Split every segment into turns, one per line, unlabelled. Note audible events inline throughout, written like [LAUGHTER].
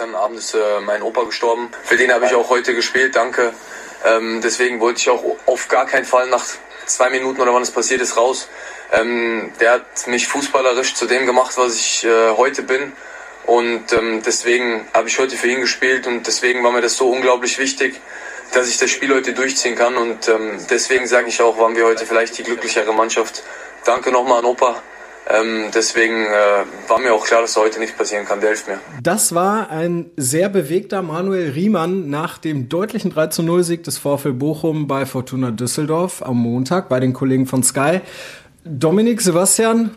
Dann Abend ist äh, mein Opa gestorben. Für den habe ich auch heute gespielt, danke. Ähm, deswegen wollte ich auch auf gar keinen Fall nach zwei Minuten oder wann es passiert ist raus. Ähm, der hat mich fußballerisch zu dem gemacht, was ich äh, heute bin. Und ähm, deswegen habe ich heute für ihn gespielt und deswegen war mir das so unglaublich wichtig, dass ich das Spiel heute durchziehen kann. Und ähm, deswegen sage ich auch, waren wir heute vielleicht die glücklichere Mannschaft. Danke nochmal an Opa. Ähm, deswegen äh, war mir auch klar, dass heute nichts passieren kann. Der hilft mir.
Das war ein sehr bewegter Manuel Riemann nach dem deutlichen 3 zu 0 Sieg des VfL Bochum bei Fortuna Düsseldorf am Montag bei den Kollegen von Sky. Dominik, Sebastian,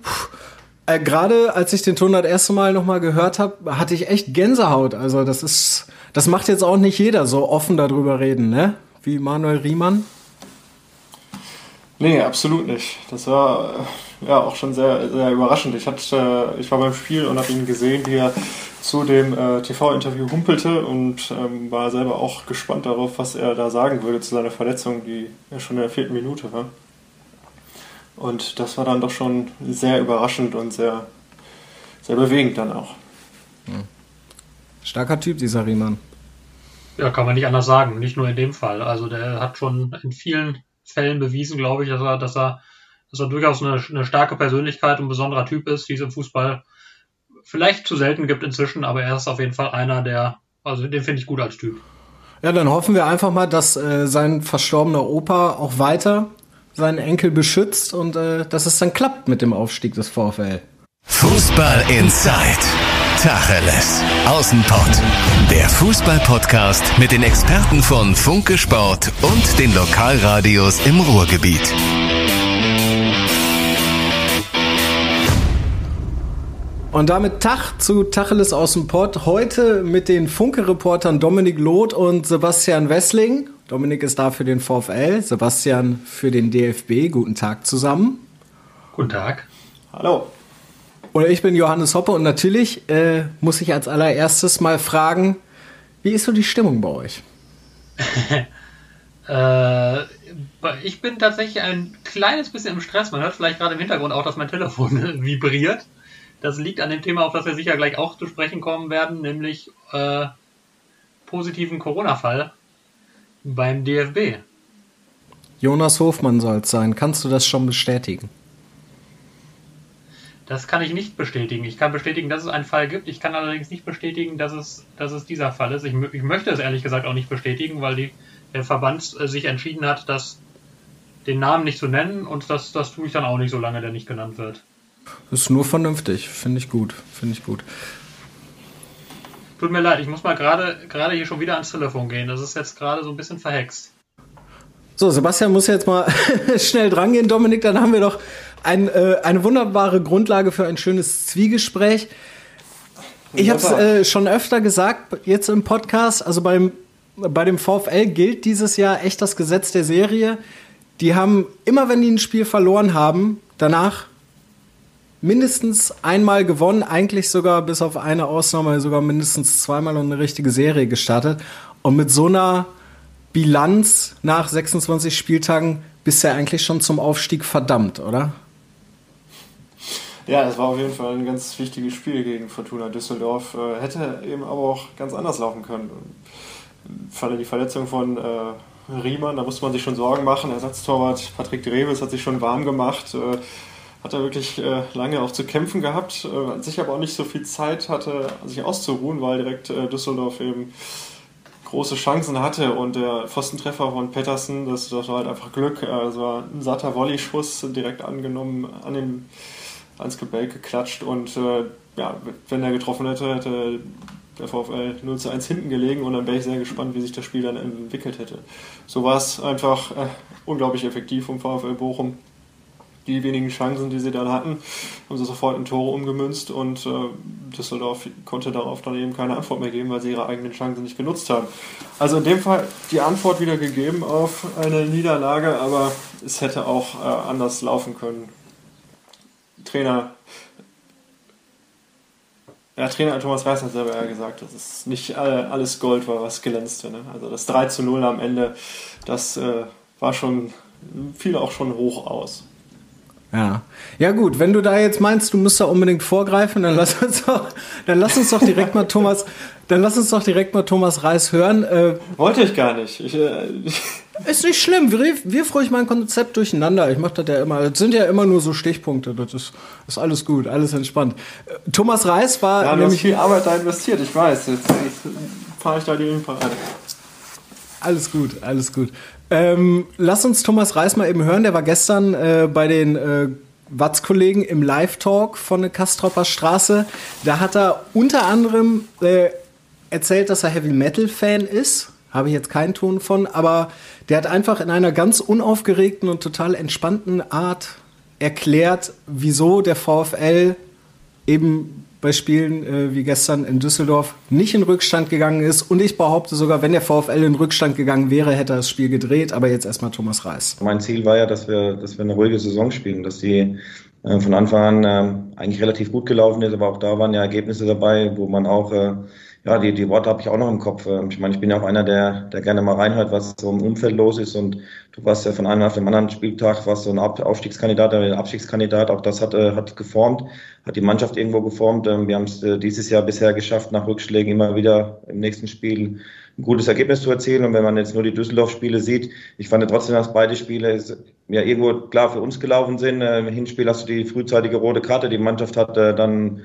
äh, gerade als ich den Ton das erste Mal nochmal gehört habe, hatte ich echt Gänsehaut. Also das ist, das macht jetzt auch nicht jeder so offen darüber reden, ne? Wie Manuel Riemann.
Nee, absolut nicht. Das war äh, ja auch schon sehr, sehr überraschend. Ich, hatte, ich war beim Spiel und habe ihn gesehen, wie er zu dem äh, TV-Interview humpelte und ähm, war selber auch gespannt darauf, was er da sagen würde zu seiner Verletzung, die ja schon in der vierten Minute war. Und das war dann doch schon sehr überraschend und sehr, sehr bewegend dann auch.
Starker Typ, dieser Riemann.
Ja, kann man nicht anders sagen. Nicht nur in dem Fall. Also der hat schon in vielen Fällen bewiesen, glaube ich, dass er, dass er, dass er durchaus eine, eine starke Persönlichkeit und ein besonderer Typ ist, wie es im Fußball vielleicht zu selten gibt inzwischen, aber er ist auf jeden Fall einer, der, also den finde ich gut als Typ.
Ja, dann hoffen wir einfach mal, dass äh, sein verstorbener Opa auch weiter seinen Enkel beschützt und äh, dass es dann klappt mit dem Aufstieg des VfL.
Fußball Inside. Tacheles. Außenpott. Der Fußball-Podcast mit den Experten von Funke Sport und den Lokalradios im Ruhrgebiet.
Und damit Tag zu Tacheles aus dem Pott. Heute mit den Funke-Reportern Dominik Loth und Sebastian Wessling. Dominik ist da für den VfL, Sebastian für den DFB. Guten Tag zusammen.
Guten Tag.
Hallo.
Und ich bin Johannes Hoppe und natürlich äh, muss ich als allererstes mal fragen, wie ist so die Stimmung bei euch? [LAUGHS]
äh, ich bin tatsächlich ein kleines bisschen im Stress. Man hört vielleicht gerade im Hintergrund auch, dass mein Telefon [LAUGHS] vibriert. Das liegt an dem Thema, auf das wir sicher gleich auch zu sprechen kommen werden, nämlich äh, positiven Corona-Fall beim DFB.
Jonas Hofmann soll es sein. Kannst du das schon bestätigen?
Das kann ich nicht bestätigen. Ich kann bestätigen, dass es einen Fall gibt. Ich kann allerdings nicht bestätigen, dass es, dass es dieser Fall ist. Ich, ich möchte es ehrlich gesagt auch nicht bestätigen, weil die, der Verband äh, sich entschieden hat, das, den Namen nicht zu nennen und das, das tue ich dann auch nicht, solange der nicht genannt wird.
Das ist nur vernünftig. Finde ich gut. Finde ich gut.
Tut mir leid, ich muss mal gerade gerade hier schon wieder ans Telefon gehen. Das ist jetzt gerade so ein bisschen verhext.
So, Sebastian muss jetzt mal [LAUGHS] schnell drangehen, Dominik. Dann haben wir doch ein, äh, eine wunderbare Grundlage für ein schönes Zwiegespräch. Ich habe es äh, schon öfter gesagt, jetzt im Podcast. Also beim, bei dem VfL gilt dieses Jahr echt das Gesetz der Serie. Die haben immer, wenn die ein Spiel verloren haben, danach mindestens einmal gewonnen, eigentlich sogar bis auf eine Ausnahme sogar mindestens zweimal und eine richtige Serie gestartet. Und mit so einer Bilanz nach 26 Spieltagen bist du ja eigentlich schon zum Aufstieg verdammt, oder?
Ja, das war auf jeden Fall ein ganz wichtiges Spiel gegen Fortuna Düsseldorf. Äh, hätte eben aber auch ganz anders laufen können. Falle die Verletzung von äh, Riemann, da musste man sich schon Sorgen machen. Ersatztorwart Patrick Dreves hat sich schon warm gemacht. Äh, hat er wirklich äh, lange auch zu kämpfen gehabt, äh, sich aber auch nicht so viel Zeit hatte, sich auszuruhen, weil direkt äh, Düsseldorf eben große Chancen hatte und der Pfostentreffer von Pettersen, das, das war halt einfach Glück. Es war ein satter Volley-Schuss, direkt angenommen, an den, ans Gebälk geklatscht und äh, ja, wenn er getroffen hätte, hätte der VfL 0 zu 1 hinten gelegen und dann wäre ich sehr gespannt, wie sich das Spiel dann entwickelt hätte. So war es einfach äh, unglaublich effektiv vom VfL Bochum die wenigen Chancen, die sie dann hatten, haben sie sofort in Tore umgemünzt und äh, Düsseldorf konnte darauf dann eben keine Antwort mehr geben, weil sie ihre eigenen Chancen nicht genutzt haben. Also in dem Fall die Antwort wieder gegeben auf eine Niederlage, aber es hätte auch äh, anders laufen können. Trainer ja, Trainer Thomas Reis hat selber ja gesagt, dass es nicht alles Gold war, was glänzte. Ne? Also das 3 zu 0 am Ende, das äh, war schon, fiel auch schon hoch aus.
Ja. Ja gut, wenn du da jetzt meinst, du musst da unbedingt vorgreifen, dann lass uns doch, dann lass uns doch direkt mal Thomas, dann lass uns doch direkt mal Thomas Reis hören. Äh,
Wollte ich gar nicht. Ich, äh, [LAUGHS]
ist nicht schlimm. Wir, wir ruhig mein Konzept durcheinander. Ich mache das ja immer. Das sind ja immer nur so Stichpunkte. Das ist, ist alles gut, alles entspannt. Äh, Thomas Reis war.
Ja, hast viel Arbeit da investiert, ich weiß. Jetzt, jetzt fahre ich da die Parade.
Alles gut, alles gut. Ähm, lass uns Thomas Reis mal eben hören. Der war gestern äh, bei den äh, Watz-Kollegen im Live-Talk von der Kastropper Straße. Da hat er unter anderem äh, erzählt, dass er Heavy Metal-Fan ist. Habe ich jetzt keinen Ton von, aber der hat einfach in einer ganz unaufgeregten und total entspannten Art erklärt, wieso der VfL eben bei Spielen äh, wie gestern in Düsseldorf nicht in Rückstand gegangen ist. Und ich behaupte sogar, wenn der VfL in Rückstand gegangen wäre, hätte er das Spiel gedreht. Aber jetzt erstmal Thomas Reis.
Mein Ziel war ja, dass wir, dass wir eine ruhige Saison spielen, dass die äh, von Anfang an äh, eigentlich relativ gut gelaufen ist. Aber auch da waren ja Ergebnisse dabei, wo man auch äh, ja, die, die Worte habe ich auch noch im Kopf. Ähm, ich meine, ich bin ja auch einer, der, der gerne mal reinhört, was so im Umfeld los ist. Und du warst ja von einem auf dem anderen Spieltag, warst so ein Aufstiegskandidat, ein Abstiegskandidat. Auch das hat, äh, hat geformt, hat die Mannschaft irgendwo geformt. Ähm, wir haben es äh, dieses Jahr bisher geschafft, nach Rückschlägen immer wieder im nächsten Spiel ein gutes Ergebnis zu erzielen. Und wenn man jetzt nur die Düsseldorf-Spiele sieht, ich fand trotzdem, dass beide Spiele ja irgendwo klar für uns gelaufen sind. Äh, Im Hinspiel hast du die frühzeitige rote Karte. Die Mannschaft hat dann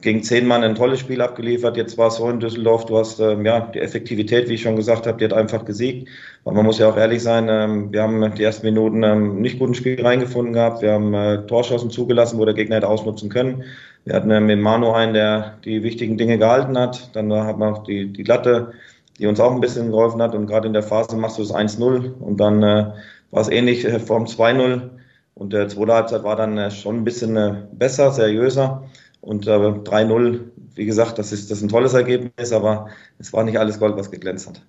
gegen zehn Mann ein tolles Spiel abgeliefert. Jetzt war es so in Düsseldorf, du hast ähm, ja die Effektivität, wie ich schon gesagt habe, die hat einfach gesiegt. Weil man muss ja auch ehrlich sein, ähm, wir haben die ersten Minuten ähm, nicht gut ins Spiel reingefunden gehabt. Wir haben äh, Torschancen zugelassen, wo der Gegner hätte ausnutzen können. Wir hatten ähm, mit Manu einen, der die wichtigen Dinge gehalten hat. Dann hat man auch die, die Latte, die uns auch ein bisschen geholfen hat. Und gerade in der Phase machst du das 1-0 und dann äh, war es ähnlich äh, vom 2-0. Und der zweite Halbzeit war dann äh, schon ein bisschen äh, besser, seriöser. Und äh, 3-0, wie gesagt, das ist, das ist ein tolles Ergebnis, aber es war nicht alles Gold, was geglänzt hat.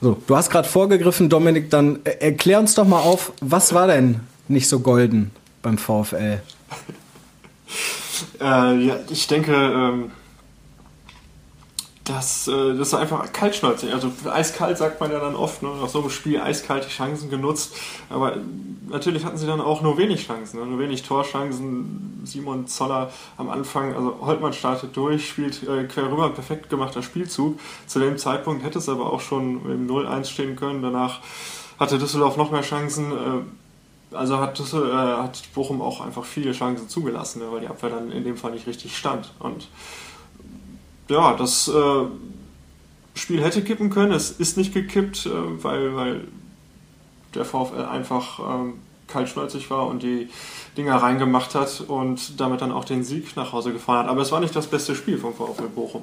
So, du hast gerade vorgegriffen, Dominik, dann äh, erklär uns doch mal auf, was war denn nicht so golden beim VfL? [LAUGHS]
äh, ja, ich denke, ähm, das, äh, das ist einfach kaltschnäuzig. Also eiskalt sagt man ja dann oft, ne? nach so einem Spiel eiskalt die Chancen genutzt. Aber natürlich hatten sie dann auch nur wenig Chancen, ne? nur wenig Torchancen. Simon Zoller am Anfang, also Holtmann startet durch, spielt äh, quer rüber, perfekt gemachter Spielzug. Zu dem Zeitpunkt hätte es aber auch schon im 0-1 stehen können. Danach hatte Düsseldorf noch mehr Chancen. Äh, also hat, äh, hat Bochum auch einfach viele Chancen zugelassen, ne? weil die Abwehr dann in dem Fall nicht richtig stand. Und ja, das äh, Spiel hätte kippen können. Es ist nicht gekippt, äh, weil, weil der VfL einfach ähm, kaltschnäuzig war und die Dinger reingemacht hat und damit dann auch den Sieg nach Hause gefahren hat. Aber es war nicht das beste Spiel vom VfL Bochum,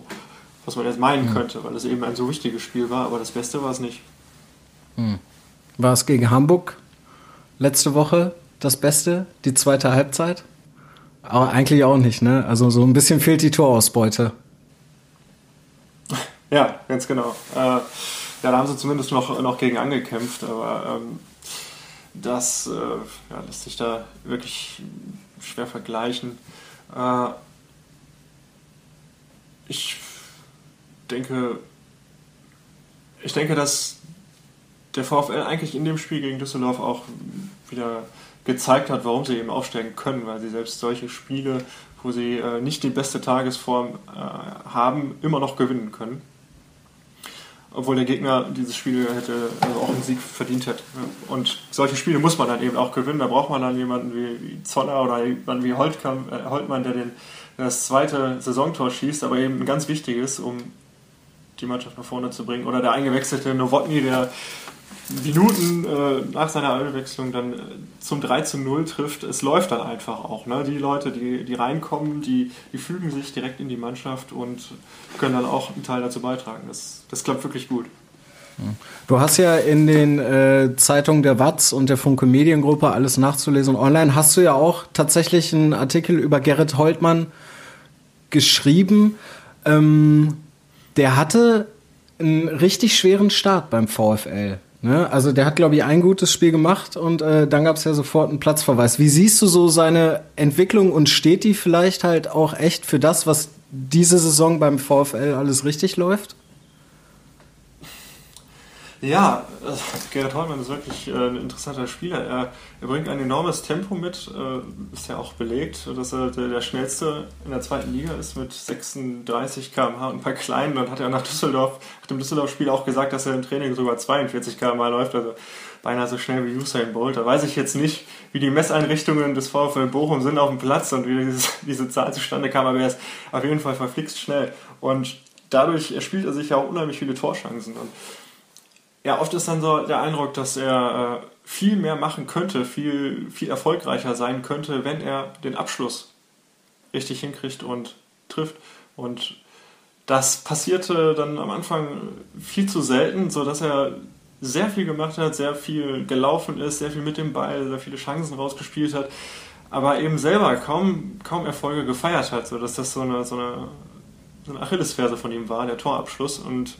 was man jetzt meinen mhm. könnte, weil es eben ein so wichtiges Spiel war. Aber das Beste war es nicht.
Mhm. War es gegen Hamburg letzte Woche das Beste, die zweite Halbzeit? Aber eigentlich auch nicht, ne? Also so ein bisschen fehlt die Torausbeute.
Ja, ganz genau. Äh, ja, da haben sie zumindest noch, noch gegen angekämpft, aber ähm, das äh, ja, lässt sich da wirklich schwer vergleichen. Äh, ich denke, ich denke, dass der VfL eigentlich in dem Spiel gegen Düsseldorf auch wieder gezeigt hat, warum sie eben aufsteigen können, weil sie selbst solche Spiele, wo sie äh, nicht die beste Tagesform äh, haben, immer noch gewinnen können obwohl der Gegner dieses Spiel hätte also auch einen Sieg verdient hätte. Und solche Spiele muss man dann eben auch gewinnen. Da braucht man dann jemanden wie, Zoller oder jemanden wie Holtkamp, äh, Holtmann, der den, das zweite Saisontor schießt, aber eben ein ganz wichtiges, um die Mannschaft nach vorne zu bringen. Oder der eingewechselte Nowotny, der Minuten äh, nach seiner Einwechslung dann äh, zum 3 zu 0 trifft, es läuft dann einfach auch. Ne? Die Leute, die, die reinkommen, die, die fügen sich direkt in die Mannschaft und können dann auch einen Teil dazu beitragen. Das, das klappt wirklich gut.
Du hast ja in den äh, Zeitungen der Watz und der Funke Mediengruppe alles nachzulesen. Online hast du ja auch tatsächlich einen Artikel über Gerrit Holtmann geschrieben. Ähm, der hatte einen richtig schweren Start beim VfL. Ne? Also der hat, glaube ich, ein gutes Spiel gemacht und äh, dann gab es ja sofort einen Platzverweis. Wie siehst du so seine Entwicklung und steht die vielleicht halt auch echt für das, was diese Saison beim VfL alles richtig läuft?
Ja, äh, Gerrit Holtmann ist wirklich äh, ein interessanter Spieler. Er, er, bringt ein enormes Tempo mit, äh, ist ja auch belegt, dass er der, der, schnellste in der zweiten Liga ist mit 36 km/h und ein paar kleinen. Dann hat er nach Düsseldorf, nach dem Düsseldorf-Spiel auch gesagt, dass er im Training sogar 42 km/h läuft, also beinahe so schnell wie Usain Bolt. Da weiß ich jetzt nicht, wie die Messeinrichtungen des VfL Bochum sind auf dem Platz und wie dieses, [LAUGHS] diese Zahl zustande kam, aber er ist auf jeden Fall verflixt schnell. Und dadurch erspielt er sich ja auch unheimlich viele Torschancen. Und ja, oft ist dann so der Eindruck, dass er äh, viel mehr machen könnte, viel, viel erfolgreicher sein könnte, wenn er den Abschluss richtig hinkriegt und trifft. Und das passierte dann am Anfang viel zu selten, sodass er sehr viel gemacht hat, sehr viel gelaufen ist, sehr viel mit dem Ball, sehr viele Chancen rausgespielt hat, aber eben selber kaum, kaum Erfolge gefeiert hat, sodass das so eine, so eine, so eine Achillesferse von ihm war, der Torabschluss. Und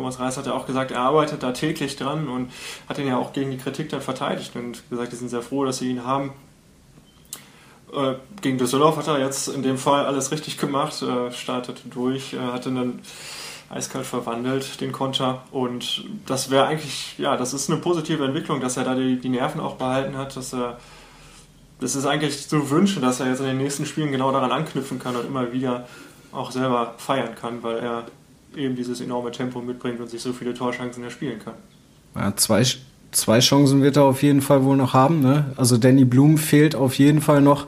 Thomas Reis hat ja auch gesagt, er arbeitet da täglich dran und hat ihn ja auch gegen die Kritik dann verteidigt und gesagt, die sind sehr froh, dass sie ihn haben. Äh, gegen Düsseldorf hat er jetzt in dem Fall alles richtig gemacht, äh, startete durch, äh, hatte dann eiskalt verwandelt, den Konter. Und das wäre eigentlich, ja, das ist eine positive Entwicklung, dass er da die, die Nerven auch behalten hat, dass er das ist eigentlich zu wünschen, dass er jetzt in den nächsten Spielen genau daran anknüpfen kann und immer wieder auch selber feiern kann, weil er eben dieses enorme Tempo mitbringt und sich so viele Torchancen erspielen kann.
Ja, zwei, zwei Chancen wird er auf jeden Fall wohl noch haben. Ne? Also Danny Blum fehlt auf jeden Fall noch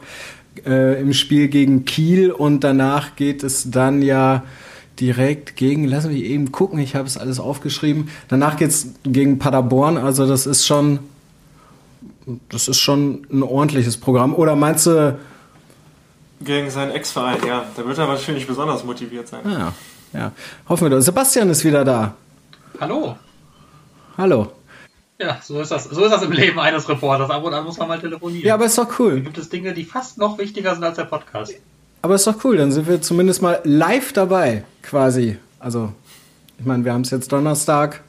äh, im Spiel gegen Kiel und danach geht es dann ja direkt gegen, lass mich eben gucken, ich habe es alles aufgeschrieben. Danach geht es gegen Paderborn, also das ist schon, das ist schon ein ordentliches Programm. Oder meinst du?
Gegen seinen Ex-Verein, ja. Da wird er wahrscheinlich besonders motiviert sein.
Ja. Ja, hoffen wir doch. Sebastian ist wieder da.
Hallo.
Hallo.
Ja, so ist das. So ist das im Leben eines Reporters. Ab und an muss man mal telefonieren.
Ja, aber ist doch cool. Da
gibt es Dinge, die fast noch wichtiger sind als der Podcast.
Aber ist doch cool. Dann sind wir zumindest mal live dabei, quasi. Also, ich meine, wir haben es jetzt Donnerstag,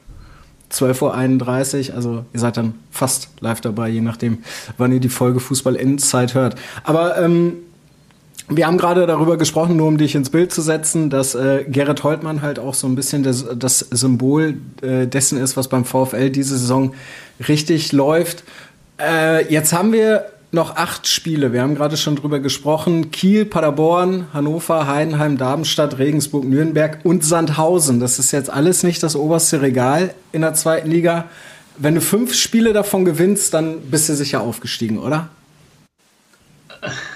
12.31 Uhr. Also, ihr seid dann fast live dabei, je nachdem, wann ihr die Folge Fußball Insight hört. Aber, ähm, wir haben gerade darüber gesprochen, nur um dich ins Bild zu setzen, dass äh, Gerrit Holtmann halt auch so ein bisschen das, das Symbol äh, dessen ist, was beim VfL diese Saison richtig läuft. Äh, jetzt haben wir noch acht Spiele. Wir haben gerade schon drüber gesprochen. Kiel, Paderborn, Hannover, Heidenheim, Darmstadt, Regensburg, Nürnberg und Sandhausen. Das ist jetzt alles nicht das oberste Regal in der zweiten Liga. Wenn du fünf Spiele davon gewinnst, dann bist du sicher aufgestiegen, oder? [LAUGHS]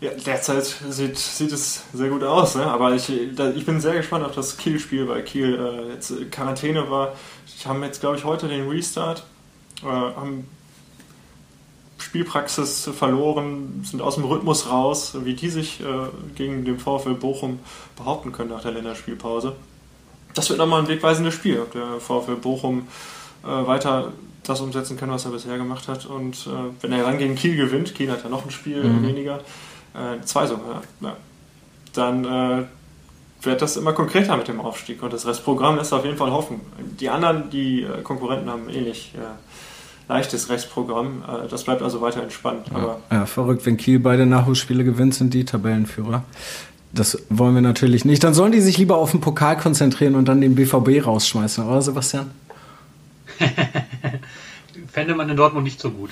Ja, derzeit sieht, sieht es sehr gut aus, ne? aber ich, da, ich bin sehr gespannt auf das Kiel-Spiel, weil Kiel äh, jetzt Quarantäne war. Ich haben jetzt, glaube ich, heute den Restart, äh, haben Spielpraxis verloren, sind aus dem Rhythmus raus, wie die sich äh, gegen den VfL Bochum behaupten können nach der Länderspielpause. Das wird nochmal ein wegweisendes Spiel, ob der VfL Bochum äh, weiter das umsetzen kann, was er bisher gemacht hat. Und äh, wenn er dann gegen Kiel gewinnt, Kiel hat ja noch ein Spiel mhm. weniger, äh, zwei sogar, ja. dann äh, wird das immer konkreter mit dem Aufstieg und das Restprogramm lässt auf jeden Fall hoffen. Die anderen, die äh, Konkurrenten haben ähnlich äh, leichtes Restprogramm, äh, das bleibt also weiter entspannt.
Ja, aber ja, verrückt, wenn Kiel beide Nachholspiele gewinnt, sind die Tabellenführer. Das wollen wir natürlich nicht. Dann sollen die sich lieber auf den Pokal konzentrieren und dann den BVB rausschmeißen, oder Sebastian? [LAUGHS]
Fände man in Dortmund nicht so gut.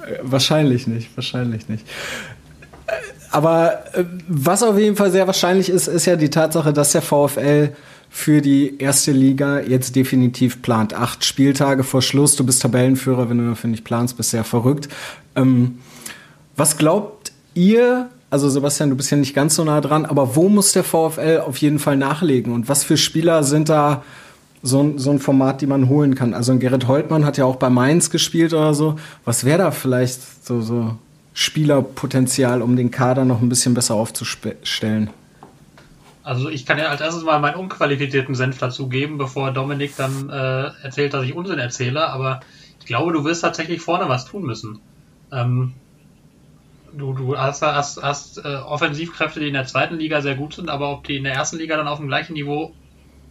Äh, wahrscheinlich nicht, wahrscheinlich nicht. Aber äh, was auf jeden Fall sehr wahrscheinlich ist, ist ja die Tatsache, dass der VfL für die erste Liga jetzt definitiv plant. Acht Spieltage vor Schluss, du bist Tabellenführer, wenn du dafür nicht planst, bist sehr verrückt. Ähm, was glaubt ihr, also Sebastian, du bist ja nicht ganz so nah dran, aber wo muss der VfL auf jeden Fall nachlegen und was für Spieler sind da so, so ein Format, die man holen kann? Also ein Gerrit Holtmann hat ja auch bei Mainz gespielt oder so. Was wäre da vielleicht so, so Spielerpotenzial, um den Kader noch ein bisschen besser aufzustellen?
Also ich kann ja als erstes mal meinen unqualifizierten Senf dazugeben, bevor Dominik dann äh, erzählt, dass ich Unsinn erzähle, aber ich glaube, du wirst tatsächlich vorne was tun müssen. Ähm, du, du hast, hast, hast äh, Offensivkräfte, die in der zweiten Liga sehr gut sind, aber ob die in der ersten Liga dann auf dem gleichen Niveau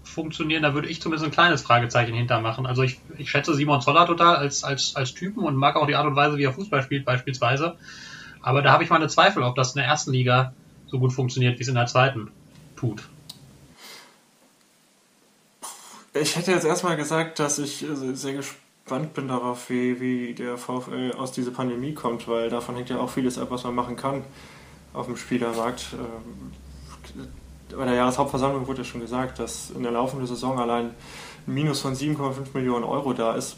funktionieren, da würde ich zumindest ein kleines Fragezeichen hintermachen. Also ich, ich schätze Simon Zoller total als, als, als Typen und mag auch die Art und Weise, wie er Fußball spielt beispielsweise. Aber da habe ich meine Zweifel, ob das in der ersten Liga so gut funktioniert, wie es in der zweiten tut.
Ich hätte jetzt erstmal gesagt, dass ich sehr gespannt bin darauf, wie, wie der VfL aus dieser Pandemie kommt, weil davon hängt ja auch vieles ab, was man machen kann auf dem Spielermarkt. Bei der Jahreshauptversammlung wurde ja schon gesagt, dass in der laufenden Saison allein ein Minus von 7,5 Millionen Euro da ist.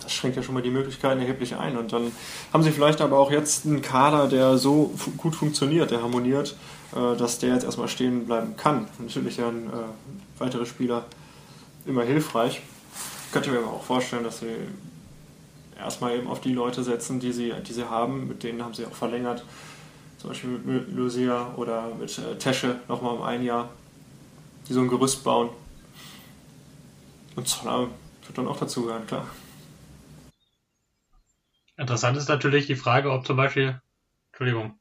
Das schränkt ja schon mal die Möglichkeiten erheblich ein. Und dann haben sie vielleicht aber auch jetzt einen Kader, der so gut funktioniert, der harmoniert, äh, dass der jetzt erstmal stehen bleiben kann. Natürlich ja äh, weitere Spieler immer hilfreich. Ich könnte mir aber auch vorstellen, dass sie erstmal eben auf die Leute setzen, die sie, die sie haben, mit denen haben sie auch verlängert. Zum Beispiel mit Lucia oder mit äh, Tesche nochmal um ein Jahr, die so ein Gerüst bauen. Und Zoller wird dann auch dazugehören, klar.
Interessant ist natürlich die Frage, ob zum Beispiel, Entschuldigung.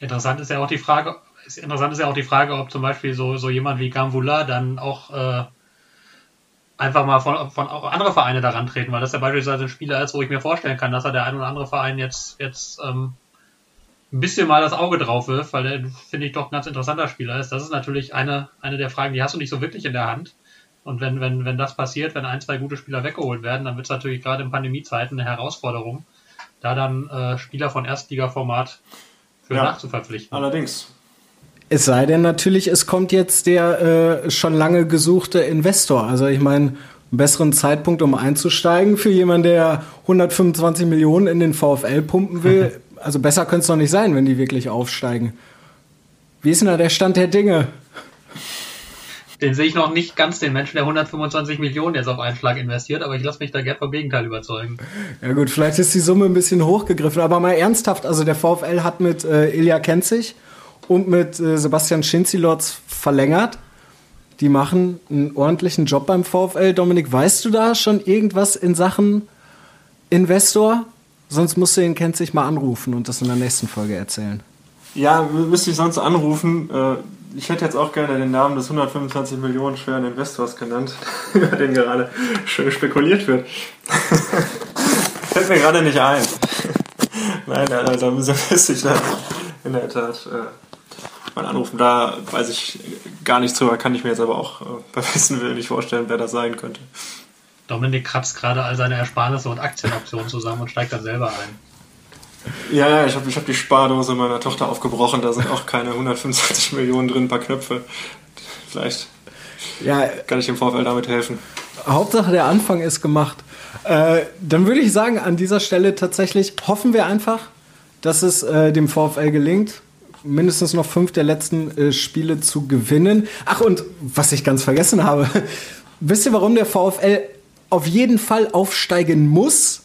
Interessant ist ja auch die Frage, interessant ist ja auch die Frage, ob zum Beispiel so, so jemand wie Gambula dann auch äh, einfach mal von, von auch andere Vereine daran treten, weil das ja beispielsweise ein Spieler ist, wo ich mir vorstellen kann, dass er der ein oder andere Verein jetzt, jetzt ähm, ein bisschen mal das Auge drauf wirft, weil der, finde ich, doch ein ganz interessanter Spieler ist. Das ist natürlich eine, eine der Fragen, die hast du nicht so wirklich in der Hand. Und wenn, wenn, wenn das passiert, wenn ein, zwei gute Spieler weggeholt werden, dann wird es natürlich gerade in Pandemiezeiten eine Herausforderung, da dann äh, Spieler von Erstligaformat für ja, nachzuverpflichten.
Allerdings.
Es sei denn natürlich, es kommt jetzt der äh, schon lange gesuchte Investor. Also ich meine, einen besseren Zeitpunkt, um einzusteigen für jemanden, der 125 Millionen in den VfL pumpen will. [LAUGHS] Also besser könnte es doch nicht sein, wenn die wirklich aufsteigen. Wie ist denn da der Stand der Dinge?
Den sehe ich noch nicht ganz, den Menschen, der 125 Millionen jetzt auf einen Schlag investiert, aber ich lasse mich da gerne vom Gegenteil überzeugen.
Ja gut, vielleicht ist die Summe ein bisschen hochgegriffen, aber mal ernsthaft, also der VfL hat mit äh, Ilja Kenzig und mit äh, Sebastian Schinzilotz verlängert. Die machen einen ordentlichen Job beim VfL. Dominik, weißt du da schon irgendwas in Sachen Investor? Sonst musst du ihn Kenzig mal anrufen und das in der nächsten Folge erzählen.
Ja, müsste ich sonst anrufen. Äh ich hätte jetzt auch gerne den Namen des 125 Millionen schweren Investors genannt, [LAUGHS] über den gerade schön spekuliert wird. [LAUGHS] Fällt mir gerade nicht ein. Nein, also müsste ich dann in der Tat äh, mal anrufen. Da weiß ich gar nichts drüber, kann ich mir jetzt aber auch äh, bei besten Willen nicht vorstellen, wer das sein könnte.
Dominik kratzt gerade all seine Ersparnisse und Aktienoptionen zusammen und steigt dann selber ein.
Ja, ja, ich habe ich hab die Spardose meiner Tochter aufgebrochen, da sind auch keine 125 Millionen drin, ein paar Knöpfe. Vielleicht ja, kann ich dem VfL damit helfen.
Hauptsache der Anfang ist gemacht. Äh, dann würde ich sagen, an dieser Stelle tatsächlich hoffen wir einfach, dass es äh, dem VfL gelingt, mindestens noch fünf der letzten äh, Spiele zu gewinnen. Ach, und was ich ganz vergessen habe, [LAUGHS] wisst ihr, warum der VfL auf jeden Fall aufsteigen muss?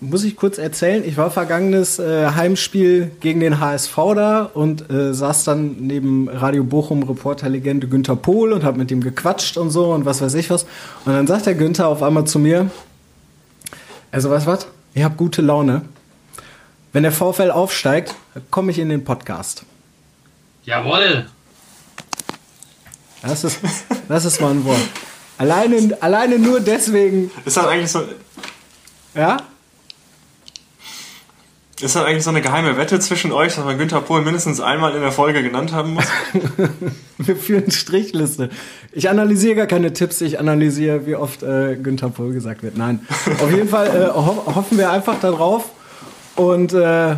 muss ich kurz erzählen, ich war vergangenes äh, Heimspiel gegen den HSV da und äh, saß dann neben Radio Bochum Reporterlegende Günther Pohl und habe mit ihm gequatscht und so und was weiß ich was. Und dann sagt der Günther auf einmal zu mir, also du was, ich habe gute Laune. Wenn der VfL aufsteigt, komme ich in den Podcast.
Jawohl.
Das ist, das ist mal ein Wort. Alleine, alleine nur deswegen.
Ist das eigentlich so.
Ja?
Ist das eigentlich so eine geheime Wette zwischen euch, dass man Günther Pohl mindestens einmal in der Folge genannt haben muss? [LAUGHS]
Wir führen Strichliste. Ich analysiere gar keine Tipps, ich analysiere, wie oft äh, Günther Pohl gesagt wird. Nein. Auf jeden Fall äh, ho hoffen wir einfach darauf. Und äh,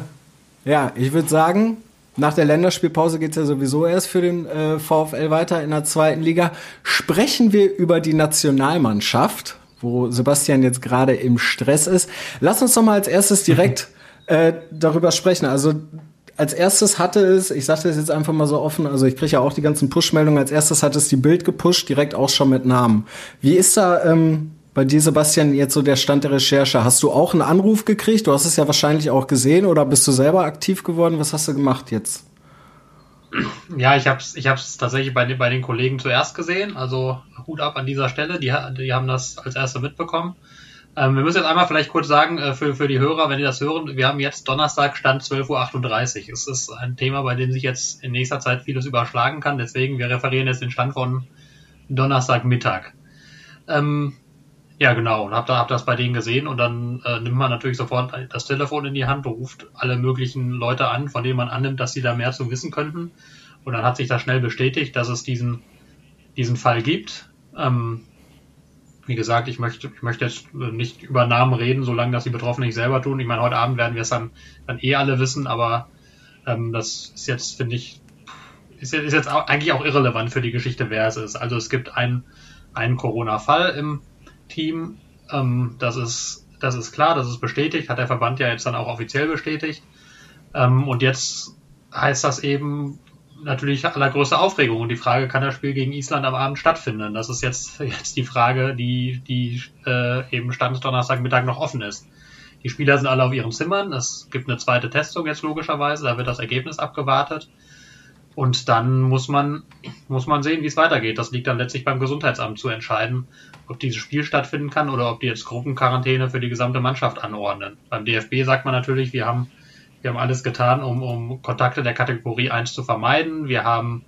ja, ich würde sagen, nach der Länderspielpause geht es ja sowieso erst für den äh, VfL weiter in der zweiten Liga. Sprechen wir über die Nationalmannschaft, wo Sebastian jetzt gerade im Stress ist. Lass uns doch mal als erstes direkt [LAUGHS] äh, darüber sprechen. Also als erstes hatte es, ich sage das jetzt einfach mal so offen, also ich kriege ja auch die ganzen Push-Meldungen, als erstes hat es die Bild gepusht, direkt auch schon mit Namen. Wie ist da ähm, bei dir, Sebastian, jetzt so der Stand der Recherche? Hast du auch einen Anruf gekriegt? Du hast es ja wahrscheinlich auch gesehen oder bist du selber aktiv geworden? Was hast du gemacht jetzt?
Ja, ich habe es ich hab's tatsächlich bei, bei den Kollegen zuerst gesehen, also Hut ab an dieser Stelle, die, die haben das als erste mitbekommen. Ähm, wir müssen jetzt einmal vielleicht kurz sagen, äh, für, für die Hörer, wenn die das hören, wir haben jetzt Donnerstag Stand 12.38 Uhr. Es ist ein Thema, bei dem sich jetzt in nächster Zeit vieles überschlagen kann. Deswegen, wir referieren jetzt den Stand von Donnerstagmittag. Ähm, ja, genau. Und hab, da, hab das bei denen gesehen und dann äh, nimmt man natürlich sofort das Telefon in die Hand, ruft alle möglichen Leute an, von denen man annimmt, dass sie da mehr zu wissen könnten Und dann hat sich das schnell bestätigt, dass es diesen, diesen Fall gibt. Ähm, wie gesagt, ich möchte, ich möchte jetzt nicht über Namen reden, solange das die Betroffenen nicht selber tun. Ich meine, heute Abend werden wir es dann, dann eh alle wissen, aber ähm, das ist jetzt, finde ich, ist, ist jetzt auch, eigentlich auch irrelevant für die Geschichte, wer es ist. Also es gibt einen, einen Corona-Fall im Team. Ähm, das ist, das ist klar, das ist bestätigt, hat der Verband ja jetzt dann auch offiziell bestätigt. Ähm, und jetzt heißt das eben, natürlich allergrößte Aufregung. Und die Frage, kann das Spiel gegen Island am Abend stattfinden? Das ist jetzt, [LAUGHS] jetzt die Frage, die, die äh, eben Stand Donnerstagmittag noch offen ist. Die Spieler sind alle auf ihren Zimmern. Es gibt eine zweite Testung jetzt logischerweise. Da wird das Ergebnis abgewartet. Und dann muss man, muss man sehen, wie es weitergeht. Das liegt dann letztlich beim Gesundheitsamt zu entscheiden, ob dieses Spiel stattfinden kann oder ob die jetzt Gruppenquarantäne für die gesamte Mannschaft anordnen. Beim DFB sagt man natürlich, wir haben wir haben alles getan, um, um Kontakte der Kategorie 1 zu vermeiden. Wir haben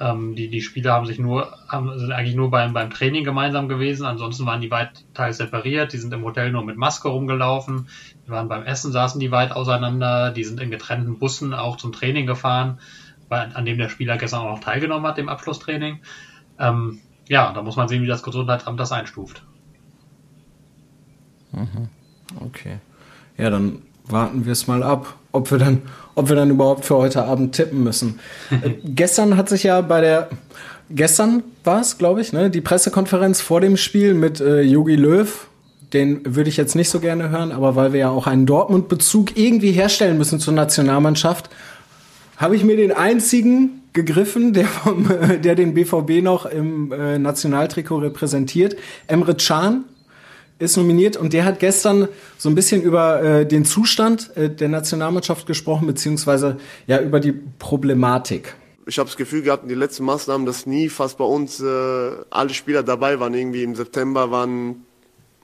ähm, die, die Spieler haben sich nur, haben, sind eigentlich nur beim, beim Training gemeinsam gewesen, ansonsten waren die weit teils separiert, die sind im Hotel nur mit Maske rumgelaufen, die waren beim Essen, saßen die weit auseinander, die sind in getrennten Bussen auch zum Training gefahren, an dem der Spieler gestern auch noch teilgenommen hat, dem Abschlusstraining. Ähm, ja, da muss man sehen, wie das Gesundheitsamt das einstuft.
Mhm. Okay. Ja, dann warten wir es mal ab, ob wir dann, ob wir dann überhaupt für heute Abend tippen müssen. [LAUGHS] äh, gestern hat sich ja bei der, gestern war es, glaube ich, ne, die Pressekonferenz vor dem Spiel mit äh, Jogi Löw. Den würde ich jetzt nicht so gerne hören, aber weil wir ja auch einen Dortmund-Bezug irgendwie herstellen müssen zur Nationalmannschaft, habe ich mir den einzigen gegriffen, der, vom, [LAUGHS] der den BVB noch im äh, Nationaltrikot repräsentiert, Emre Can ist nominiert und der hat gestern so ein bisschen über äh, den Zustand äh, der Nationalmannschaft gesprochen, beziehungsweise ja über die Problematik.
Ich habe das Gefühl gehabt, in den letzten Maßnahmen, dass nie fast bei uns äh, alle Spieler dabei waren. Irgendwie im September waren,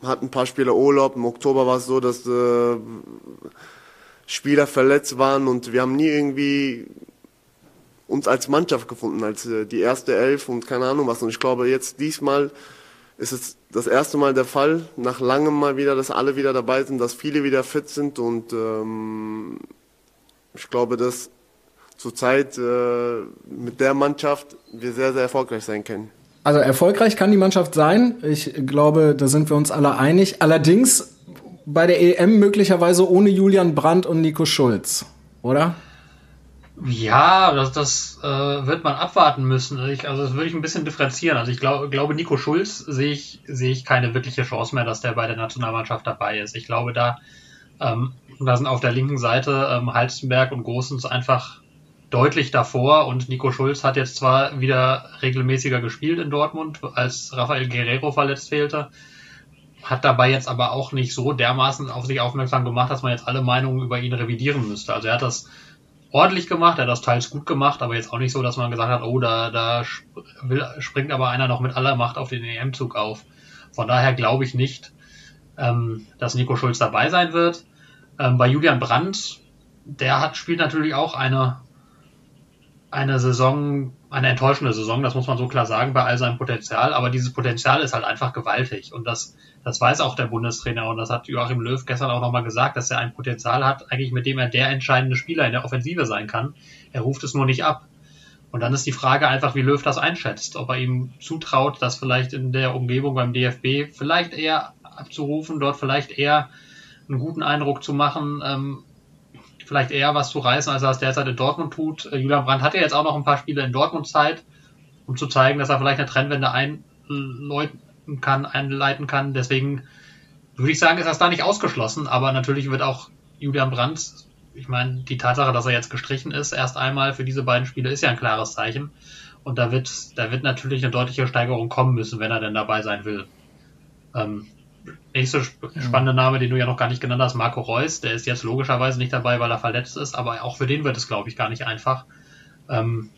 hatten ein paar Spieler Urlaub, im Oktober war es so, dass äh, Spieler verletzt waren und wir haben nie irgendwie uns als Mannschaft gefunden, als äh, die erste Elf und keine Ahnung was. Und ich glaube, jetzt diesmal ist es das erste Mal der Fall, nach langem mal wieder, dass alle wieder dabei sind, dass viele wieder fit sind und ähm, ich glaube, dass zurzeit äh, mit der Mannschaft wir sehr, sehr erfolgreich sein können.
Also erfolgreich kann die Mannschaft sein. Ich glaube, da sind wir uns alle einig. Allerdings bei der EM möglicherweise ohne Julian Brandt und Nico Schulz, oder?
Ja, das, das äh, wird man abwarten müssen. Ich, also das würde ich ein bisschen differenzieren. Also ich glaub, glaube, Nico Schulz sehe ich, sehe ich keine wirkliche Chance mehr, dass der bei der Nationalmannschaft dabei ist. Ich glaube, da, ähm, da sind auf der linken Seite ähm, Halstenberg und Großens einfach deutlich davor und Nico Schulz hat jetzt zwar wieder regelmäßiger gespielt in Dortmund, als Rafael Guerrero verletzt fehlte, hat dabei jetzt aber auch nicht so dermaßen auf sich aufmerksam gemacht, dass man jetzt alle Meinungen über ihn revidieren müsste. Also er hat das ordentlich gemacht, er hat das teils gut gemacht, aber jetzt auch nicht so, dass man gesagt hat, oh, da, da will, springt aber einer noch mit aller Macht auf den EM-Zug auf. Von daher glaube ich nicht, ähm, dass Nico Schulz dabei sein wird. Ähm, bei Julian Brandt, der hat, spielt natürlich auch eine, eine Saison, eine enttäuschende Saison, das muss man so klar sagen, bei all seinem Potenzial, aber dieses Potenzial ist halt einfach gewaltig und das das weiß auch der Bundestrainer und das hat Joachim Löw gestern auch nochmal gesagt, dass er ein Potenzial hat, eigentlich mit dem er der entscheidende Spieler in der Offensive sein kann. Er ruft es nur nicht ab. Und dann ist die Frage einfach, wie Löw das einschätzt, ob er ihm zutraut, das vielleicht in der Umgebung beim DFB vielleicht eher abzurufen, dort vielleicht eher einen guten Eindruck zu machen, ähm, vielleicht eher was zu reißen, als er es derzeit in Dortmund tut. Äh, Julian Brandt hatte jetzt auch noch ein paar Spiele in Dortmund Zeit, um zu zeigen, dass er vielleicht eine Trendwende einläuten kann, einleiten kann. Deswegen würde ich sagen, ist das da nicht ausgeschlossen, aber natürlich wird auch Julian Brandt, ich meine, die Tatsache, dass er jetzt gestrichen ist, erst einmal für diese beiden Spiele, ist ja ein klares Zeichen. Und da wird, da wird natürlich eine deutliche Steigerung kommen müssen, wenn er denn dabei sein will. Ähm, nächste spannende Name, den du ja noch gar nicht genannt hast, Marco Reus, der ist jetzt logischerweise nicht dabei, weil er verletzt ist, aber auch für den wird es, glaube ich, gar nicht einfach, ähm,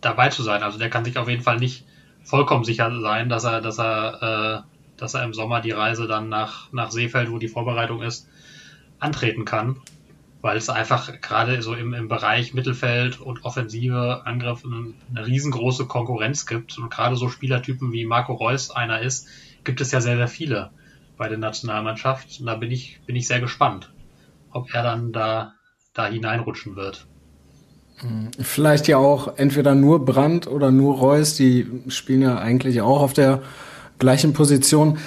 dabei zu sein. Also der kann sich auf jeden Fall nicht vollkommen sicher sein, dass er, dass er, äh, dass er im Sommer die Reise dann nach, nach Seefeld, wo die Vorbereitung ist, antreten kann. Weil es einfach gerade so im, im Bereich Mittelfeld und offensive Angriff eine, eine riesengroße Konkurrenz gibt. Und gerade so Spielertypen wie Marco Reus einer ist, gibt es ja sehr, sehr viele bei der Nationalmannschaft. Und da bin ich, bin ich sehr gespannt, ob er dann da, da hineinrutschen wird.
Vielleicht ja auch entweder nur Brandt oder nur Reus, die spielen ja eigentlich auch auf der gleichen Position.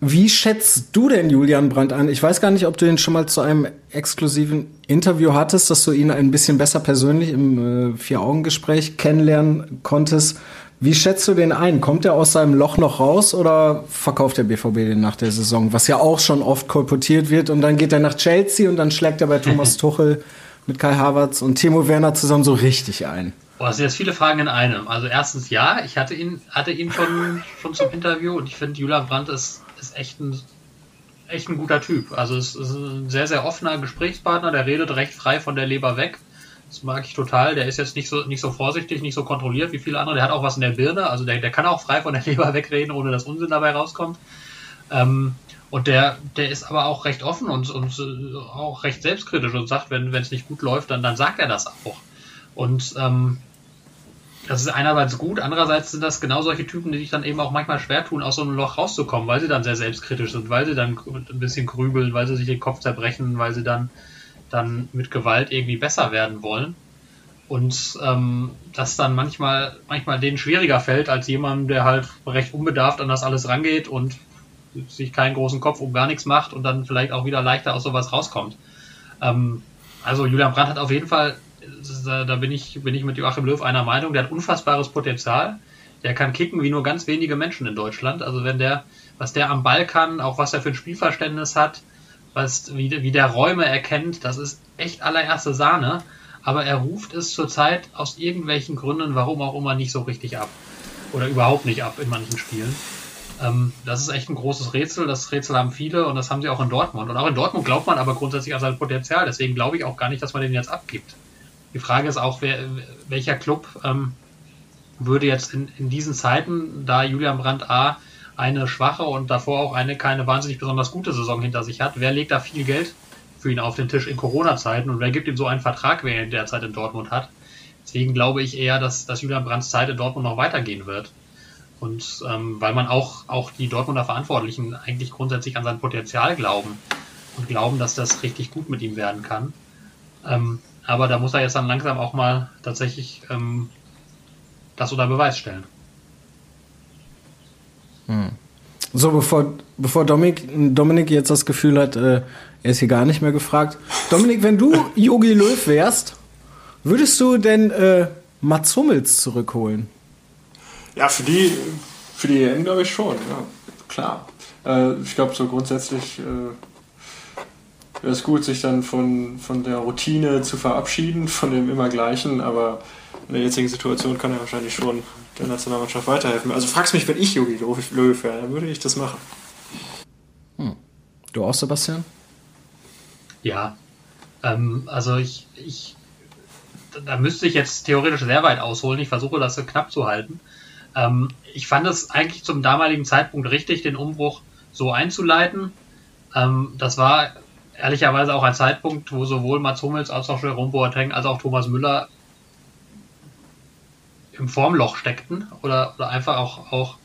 Wie schätzt du denn Julian Brandt an? Ich weiß gar nicht, ob du ihn schon mal zu einem exklusiven Interview hattest, dass du ihn ein bisschen besser persönlich im äh, Vier-Augen-Gespräch kennenlernen konntest. Wie schätzt du den ein? Kommt er aus seinem Loch noch raus oder verkauft der BVB den nach der Saison? Was ja auch schon oft kolportiert wird. Und dann geht er nach Chelsea und dann schlägt er bei Thomas [LAUGHS] Tuchel mit Kai Havertz und Timo Werner zusammen so richtig ein.
Boah, das sind jetzt viele Fragen in einem. Also erstens ja, ich hatte ihn, hatte ihn schon, schon zum Interview und ich finde, Julian Brandt ist, ist echt ein, echt ein guter Typ. Also es ist ein sehr, sehr offener Gesprächspartner, der redet recht frei von der Leber weg. Das mag ich total. Der ist jetzt nicht so, nicht so vorsichtig, nicht so kontrolliert wie viele andere. Der hat auch was in der Birne. Also der, der kann auch frei von der [LAUGHS] Leber wegreden, ohne dass Unsinn dabei rauskommt. Ähm, und der, der ist aber auch recht offen und, und äh, auch recht selbstkritisch und sagt, wenn es nicht gut läuft, dann, dann sagt er das auch. Und ähm, das ist einerseits gut, andererseits sind das genau solche Typen, die sich dann eben auch manchmal schwer tun, aus so einem Loch rauszukommen, weil sie dann sehr selbstkritisch sind, weil sie dann ein bisschen grübeln, weil sie sich den Kopf zerbrechen, weil sie dann dann mit Gewalt irgendwie besser werden wollen. Und ähm, das dann manchmal, manchmal denen schwieriger fällt, als jemandem, der halt recht unbedarft an das alles rangeht und sich keinen großen Kopf um gar nichts macht und dann vielleicht auch wieder leichter aus sowas rauskommt. Ähm, also Julian Brandt hat auf jeden Fall, da bin ich, bin ich mit Joachim Löw einer Meinung, der hat unfassbares Potenzial. Der kann kicken wie nur ganz wenige Menschen in Deutschland. Also wenn der, was der am Ball kann, auch was er für ein Spielverständnis hat, was, wie, wie der Räume erkennt, das ist echt allererste Sahne. Aber er ruft es zurzeit aus irgendwelchen Gründen, warum auch immer, nicht so richtig ab. Oder überhaupt nicht ab in manchen Spielen. Ähm, das ist echt ein großes Rätsel. Das Rätsel haben viele und das haben sie auch in Dortmund. Und auch in Dortmund glaubt man aber grundsätzlich an sein Potenzial. Deswegen glaube ich auch gar nicht, dass man den jetzt abgibt. Die Frage ist auch, wer, welcher Club ähm, würde jetzt in, in diesen Zeiten, da Julian Brandt A eine schwache und davor auch eine keine wahnsinnig besonders gute Saison hinter sich hat. Wer legt da viel Geld für ihn auf den Tisch in Corona-Zeiten und wer gibt ihm so einen Vertrag, wer er derzeit in Dortmund hat? Deswegen glaube ich eher, dass, dass Julian Brandts Zeit in Dortmund noch weitergehen wird. Und ähm, weil man auch, auch die Dortmunder Verantwortlichen eigentlich grundsätzlich an sein Potenzial glauben und glauben, dass das richtig gut mit ihm werden kann. Ähm, aber da muss er jetzt dann langsam auch mal tatsächlich ähm, das unter Beweis stellen.
Hm. So, bevor, bevor Dominik, Dominik jetzt das Gefühl hat, äh, er ist hier gar nicht mehr gefragt. Dominik, wenn du [LAUGHS] Yogi Löw wärst, würdest du denn äh, Mats Hummels zurückholen?
Ja, für die, für die EM glaube ich schon, ja, klar. Äh, ich glaube, so grundsätzlich äh, wäre es gut, sich dann von, von der Routine zu verabschieden, von dem immer Gleichen, aber in der jetzigen Situation kann er wahrscheinlich schon der Nationalmannschaft weiterhelfen. Also fragst mich, wenn ich Jogi Löw wäre, dann würde ich das machen.
Hm. Du auch, Sebastian?
Ja. Ähm, also ich, ich, da müsste ich jetzt theoretisch sehr weit ausholen. Ich versuche das so knapp zu halten. Ähm, ich fand es eigentlich zum damaligen Zeitpunkt richtig, den Umbruch so einzuleiten. Ähm, das war ehrlicherweise auch ein Zeitpunkt, wo sowohl Mats Hummels als auch Jerome Boateng als auch Thomas Müller im Formloch steckten oder, oder einfach auch, auch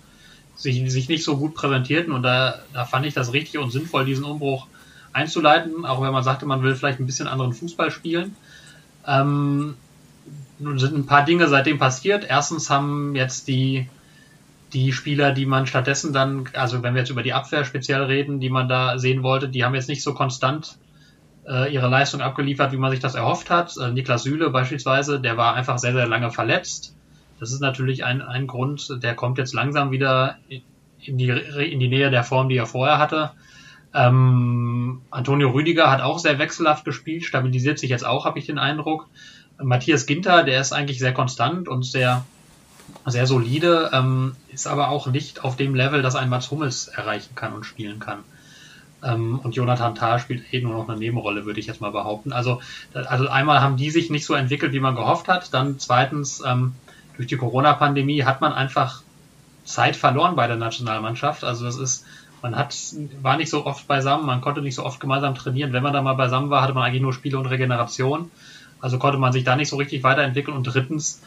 sich, sich nicht so gut präsentierten. Und da, da fand ich das richtig und sinnvoll, diesen Umbruch einzuleiten, auch wenn man sagte, man will vielleicht ein bisschen anderen Fußball spielen. Ähm, nun sind ein paar Dinge seitdem passiert. Erstens haben jetzt die, die Spieler, die man stattdessen dann, also wenn wir jetzt über die Abwehr speziell reden, die man da sehen wollte, die haben jetzt nicht so konstant äh, ihre Leistung abgeliefert, wie man sich das erhofft hat. Äh, Niklas Süle beispielsweise, der war einfach sehr, sehr lange verletzt. Das ist natürlich ein, ein Grund, der kommt jetzt langsam wieder in die, in die Nähe der Form, die er vorher hatte. Ähm, Antonio Rüdiger hat auch sehr wechselhaft gespielt, stabilisiert sich jetzt auch, habe ich den Eindruck. Matthias Ginter, der ist eigentlich sehr konstant und sehr, sehr solide, ähm, ist aber auch nicht auf dem Level, das ein Mats Hummels erreichen kann und spielen kann. Ähm, und Jonathan Tah spielt eh nur noch eine Nebenrolle, würde ich jetzt mal behaupten. Also, also einmal haben die sich nicht so entwickelt, wie man gehofft hat. Dann zweitens, ähm, durch die Corona-Pandemie hat man einfach Zeit verloren bei der Nationalmannschaft. Also das ist, man hat, war nicht so oft beisammen, man konnte nicht so oft gemeinsam trainieren. Wenn man da mal beisammen war, hatte man eigentlich nur Spiele und Regeneration. Also konnte man sich da nicht so richtig weiterentwickeln. Und drittens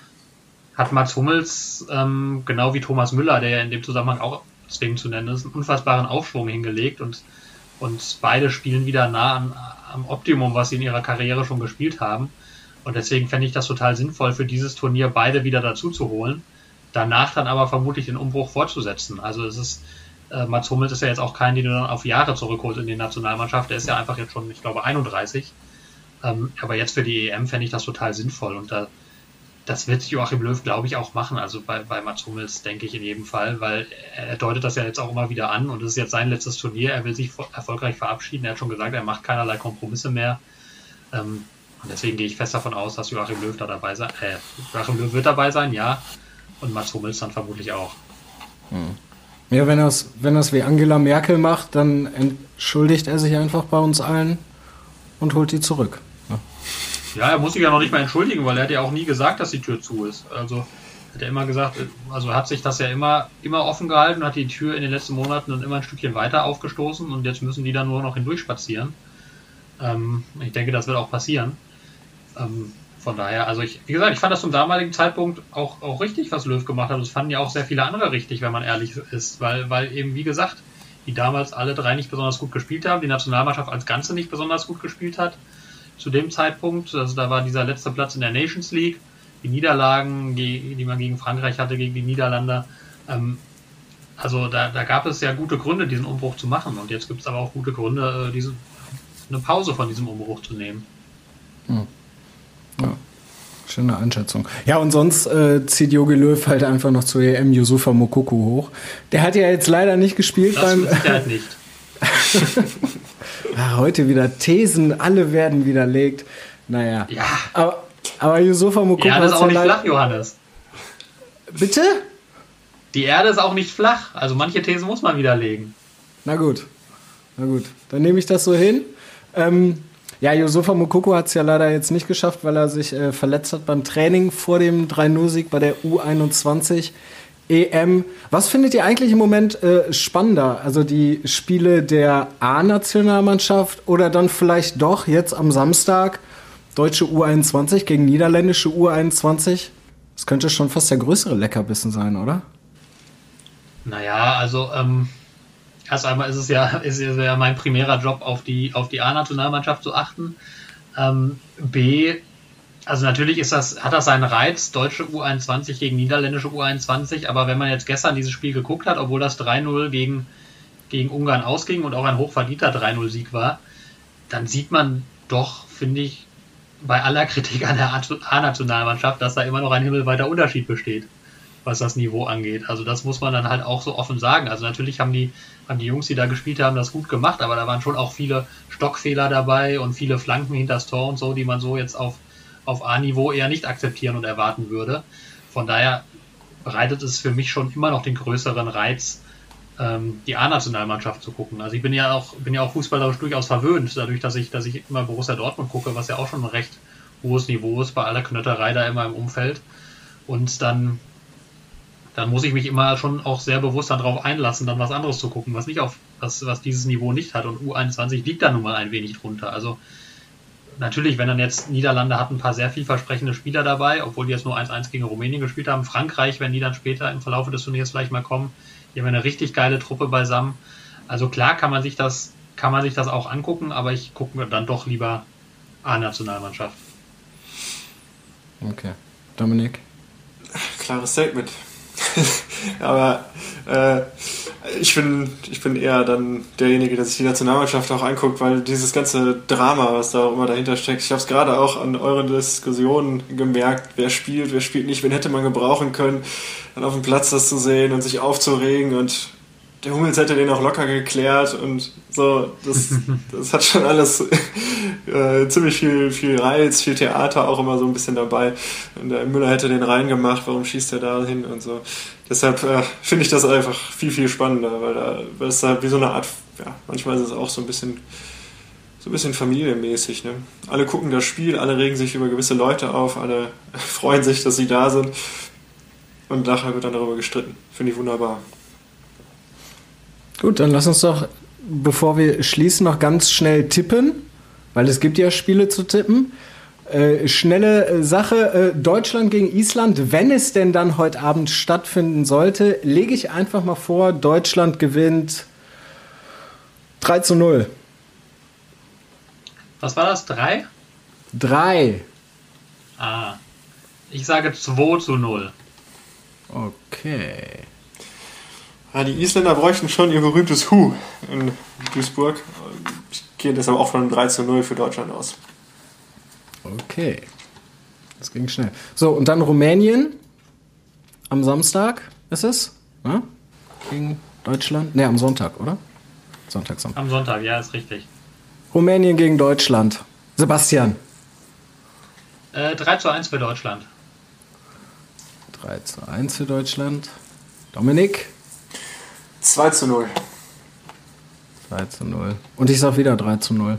hat Mats Hummels, ähm, genau wie Thomas Müller, der ja in dem Zusammenhang auch zwingend zu nennen ist, einen unfassbaren Aufschwung hingelegt und, und beide spielen wieder nah an, am Optimum, was sie in ihrer Karriere schon gespielt haben. Und deswegen fände ich das total sinnvoll, für dieses Turnier beide wieder dazu zu holen. Danach dann aber vermutlich den Umbruch fortzusetzen. Also es ist, äh, Mats Hummels ist ja jetzt auch kein, den du dann auf Jahre zurückholst in die Nationalmannschaft. Der ist ja einfach jetzt schon, ich glaube, 31. Ähm, aber jetzt für die EM fände ich das total sinnvoll. Und da, das wird Joachim Löw, glaube ich, auch machen. Also bei, bei Mats Hummels denke ich in jedem Fall, weil er deutet das ja jetzt auch immer wieder an und es ist jetzt sein letztes Turnier. Er will sich erfolgreich verabschieden. Er hat schon gesagt, er macht keinerlei Kompromisse mehr. Ähm, und deswegen gehe ich fest davon aus, dass Joachim Löw da dabei sein, äh, Joachim Löw wird dabei sein, ja. Und Mats Hummels dann vermutlich auch.
Hm. Ja, wenn er es wenn wie Angela Merkel macht, dann entschuldigt er sich einfach bei uns allen und holt die zurück.
Ja, ja er muss sich ja noch nicht mal entschuldigen, weil er hat ja auch nie gesagt, dass die Tür zu ist. Also hat er immer gesagt, also hat sich das ja immer, immer offen gehalten, hat die Tür in den letzten Monaten dann immer ein Stückchen weiter aufgestoßen und jetzt müssen die dann nur noch hindurchspazieren. Ähm, ich denke, das wird auch passieren. Ähm, von daher, also ich, wie gesagt, ich fand das zum damaligen Zeitpunkt auch, auch richtig, was Löw gemacht hat. Das fanden ja auch sehr viele andere richtig, wenn man ehrlich ist, weil, weil eben, wie gesagt, die damals alle drei nicht besonders gut gespielt haben, die Nationalmannschaft als Ganze nicht besonders gut gespielt hat. Zu dem Zeitpunkt, also da war dieser letzte Platz in der Nations League, die Niederlagen, die, die man gegen Frankreich hatte, gegen die Niederländer. Ähm, also da, da gab es ja gute Gründe, diesen Umbruch zu machen. Und jetzt gibt es aber auch gute Gründe, äh, diese, eine Pause von diesem Umbruch zu nehmen. Hm.
Ja. Schöne Einschätzung. Ja, und sonst äh, zieht Jogi Löw halt einfach noch zu EM Yusufa Mokoko hoch. Der hat ja jetzt leider nicht gespielt
das beim. Halt nicht.
ja, [LAUGHS] heute wieder Thesen, alle werden widerlegt. Naja.
Ja.
Aber, aber Yusufa Mokoko.
Die Erde ist auch nicht flach, Johannes.
Bitte?
Die Erde ist auch nicht flach. Also manche Thesen muss man widerlegen.
Na gut. Na gut. Dann nehme ich das so hin. Ähm, ja, Yusufa Mukoko hat es ja leider jetzt nicht geschafft, weil er sich äh, verletzt hat beim Training vor dem 3-0-Sieg bei der U21 EM. Was findet ihr eigentlich im Moment äh, spannender? Also die Spiele der A-Nationalmannschaft oder dann vielleicht doch jetzt am Samstag deutsche U21 gegen niederländische U21? Das könnte schon fast der größere Leckerbissen sein, oder?
Naja, also ähm, erst einmal ist es ja, ist es ja mein primärer Job, auf die, auf die A-Nationalmannschaft zu achten. Ähm, B, also natürlich ist das, hat das seinen Reiz, deutsche U21 gegen niederländische U21, aber wenn man jetzt gestern dieses Spiel geguckt hat, obwohl das 3-0 gegen, gegen Ungarn ausging und auch ein hochverdienter 3-0-Sieg war, dann sieht man doch, finde ich, bei aller Kritik an der A-Nationalmannschaft, dass da immer noch ein himmelweiter Unterschied besteht was das Niveau angeht. Also das muss man dann halt auch so offen sagen. Also natürlich haben die, haben die Jungs, die da gespielt haben, das gut gemacht, aber da waren schon auch viele Stockfehler dabei und viele Flanken hinters Tor und so, die man so jetzt auf, auf A-Niveau eher nicht akzeptieren und erwarten würde. Von daher bereitet es für mich schon immer noch den größeren Reiz, ähm, die A-Nationalmannschaft zu gucken. Also ich bin ja auch, bin ja auch fußballerisch durchaus verwöhnt, dadurch, dass ich, dass ich immer Borussia Dortmund gucke, was ja auch schon ein recht hohes Niveau ist bei aller Knötterei da immer im Umfeld. Und dann dann muss ich mich immer schon auch sehr bewusst darauf einlassen, dann was anderes zu gucken, was nicht auf, was, was dieses Niveau nicht hat. Und U21 liegt da nun mal ein wenig drunter. Also natürlich, wenn dann jetzt Niederlande hat ein paar sehr vielversprechende Spieler dabei, obwohl die jetzt nur 1-1 gegen Rumänien gespielt haben. Frankreich, wenn die dann später im Verlauf des Turniers vielleicht mal kommen, die haben eine richtig geile Truppe beisammen. Also klar kann man sich das, kann man sich das auch angucken, aber ich gucke mir dann doch lieber A-Nationalmannschaft.
Okay. Dominik?
Klares Statement. [LAUGHS] Aber äh, ich, bin, ich bin eher dann derjenige, der sich die Nationalmannschaft auch anguckt, weil dieses ganze Drama, was da auch immer dahinter steckt, ich habe es gerade auch an euren Diskussionen gemerkt, wer spielt, wer spielt nicht, wen hätte man gebrauchen können, dann auf dem Platz das zu sehen und sich aufzuregen und der Hummels hätte den auch locker geklärt und so, das, [LAUGHS] das hat schon alles [LAUGHS] äh, ziemlich viel, viel Reiz, viel Theater auch immer so ein bisschen dabei. Und der Müller hätte den reingemacht, warum schießt er da hin und so. Deshalb äh, finde ich das einfach viel, viel spannender, weil, da, weil es da wie so eine Art, ja, manchmal ist es auch so ein bisschen so ein bisschen familienmäßig. Ne? Alle gucken das Spiel, alle regen sich über gewisse Leute auf, alle [LAUGHS] freuen sich, dass sie da sind. Und nachher wird dann darüber gestritten. Finde ich wunderbar.
Gut, dann lass uns doch, bevor wir schließen, noch ganz schnell tippen, weil es gibt ja Spiele zu tippen. Äh, schnelle äh, Sache, äh, Deutschland gegen Island, wenn es denn dann heute Abend stattfinden sollte, lege ich einfach mal vor, Deutschland gewinnt 3 zu 0.
Was war das? 3?
3.
Ah. Ich sage 2 zu 0.
Okay.
Ja, die Isländer bräuchten schon ihr berühmtes Hu in Duisburg. Ich gehe deshalb auch von 3 zu 0 für Deutschland aus.
Okay. Das ging schnell. So, und dann Rumänien am Samstag ist es? Ja? Gegen Deutschland? Ne, am Sonntag, oder? Sonntag, Sonntag.
Am Sonntag, ja, ist richtig.
Rumänien gegen Deutschland. Sebastian.
Äh, 3 zu 1 für Deutschland.
3 zu 1 für Deutschland. Dominik.
2 zu 0.
3 zu 0. Und ich sag wieder 3 zu 0.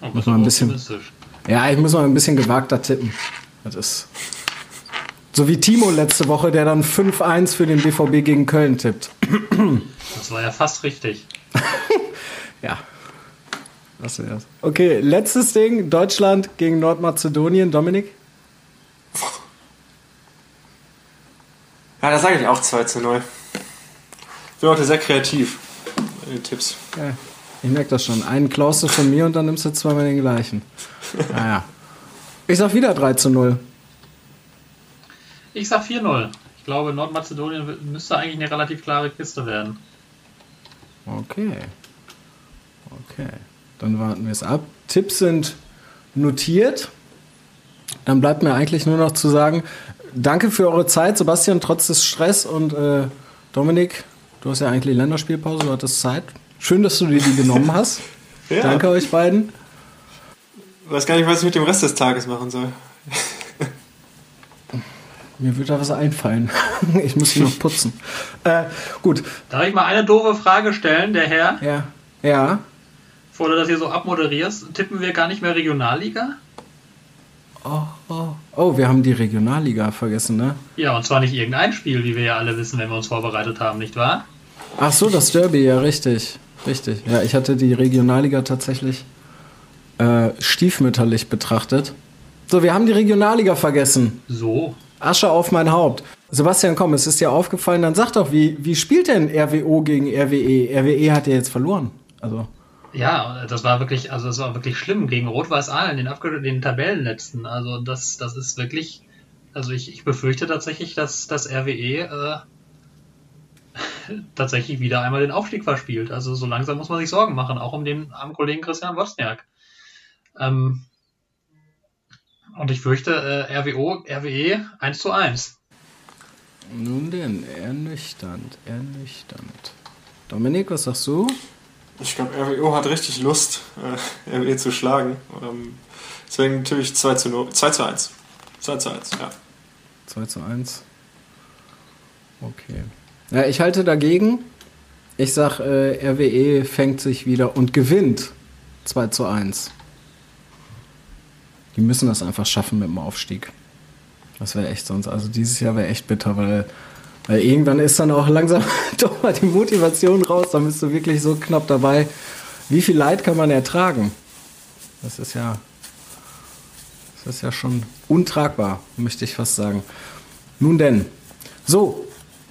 Oh,
Muss man ein bisschen. Ja, ich muss mal ein bisschen gewagter tippen. Das ist. So wie Timo letzte Woche, der dann 5-1 für den BVB gegen Köln tippt.
Das war ja fast richtig. [LAUGHS]
ja. Was wär's? Okay, letztes Ding: Deutschland gegen Nordmazedonien. Dominik?
Ja, da sage ich auch 2 zu 0. Ich bin heute sehr kreativ bei den Tipps.
Ja, ich merke das schon. Einen klaust du von mir und dann nimmst du zweimal den gleichen. [LAUGHS] Naja. Ich sag wieder 3 zu 0.
Ich sag 4-0. Ich glaube, Nordmazedonien müsste eigentlich eine relativ klare Kiste werden.
Okay. Okay. Dann warten wir es ab. Tipps sind notiert. Dann bleibt mir eigentlich nur noch zu sagen, danke für eure Zeit, Sebastian, trotz des Stress und äh, Dominik, du hast ja eigentlich Länderspielpause, du hattest Zeit. Schön, dass du dir die genommen hast. [LAUGHS] ja. Danke euch beiden.
Ich weiß gar nicht, was ich mit dem Rest des Tages machen soll.
Mir wird da was einfallen. [LAUGHS] ich muss hier noch putzen. Äh, gut.
Darf ich mal eine doofe Frage stellen, der Herr?
Ja. Ja.
Bevor du das hier so abmoderierst, tippen wir gar nicht mehr Regionalliga?
Oh, oh. oh, wir haben die Regionalliga vergessen, ne?
Ja, und zwar nicht irgendein Spiel, wie wir ja alle wissen, wenn wir uns vorbereitet haben, nicht wahr?
Ach so, das Derby, ja, richtig. Richtig. Ja, ich hatte die Regionalliga tatsächlich äh, stiefmütterlich betrachtet. So, wir haben die Regionalliga vergessen.
So.
Asche auf mein Haupt. Sebastian, komm, es ist dir aufgefallen, dann sag doch, wie, wie spielt denn RWO gegen RWE? RWE hat ja jetzt verloren. Also.
Ja, das war wirklich, also das war wirklich schlimm gegen Rot-Weiß Aalen, den, Abge den Tabellenletzten. Also das, das ist wirklich, also ich, ich befürchte tatsächlich, dass das RWE äh, tatsächlich wieder einmal den Aufstieg verspielt. Also so langsam muss man sich Sorgen machen, auch um den armen Kollegen Christian Wozniak. Ähm, und ich fürchte, äh, RWO, RWE 1 zu 1.
Nun denn, ernüchternd, ernüchternd. Dominik, was sagst du?
Ich glaube, RWO hat richtig Lust, äh, RWE zu schlagen. Ähm, deswegen natürlich 2 zu, 0, 2 zu 1. 2 zu 1, ja.
2 zu 1. Okay. Ja, ich halte dagegen. Ich sag, äh, RWE fängt sich wieder und gewinnt 2 zu 1. Die müssen das einfach schaffen mit dem Aufstieg. Das wäre echt sonst. Also dieses Jahr wäre echt bitter, weil, weil irgendwann ist dann auch langsam [LAUGHS] doch mal die Motivation raus. Da bist du wirklich so knapp dabei. Wie viel Leid kann man ertragen? Das ist ja, das ist ja schon untragbar, möchte ich fast sagen. Nun denn. So,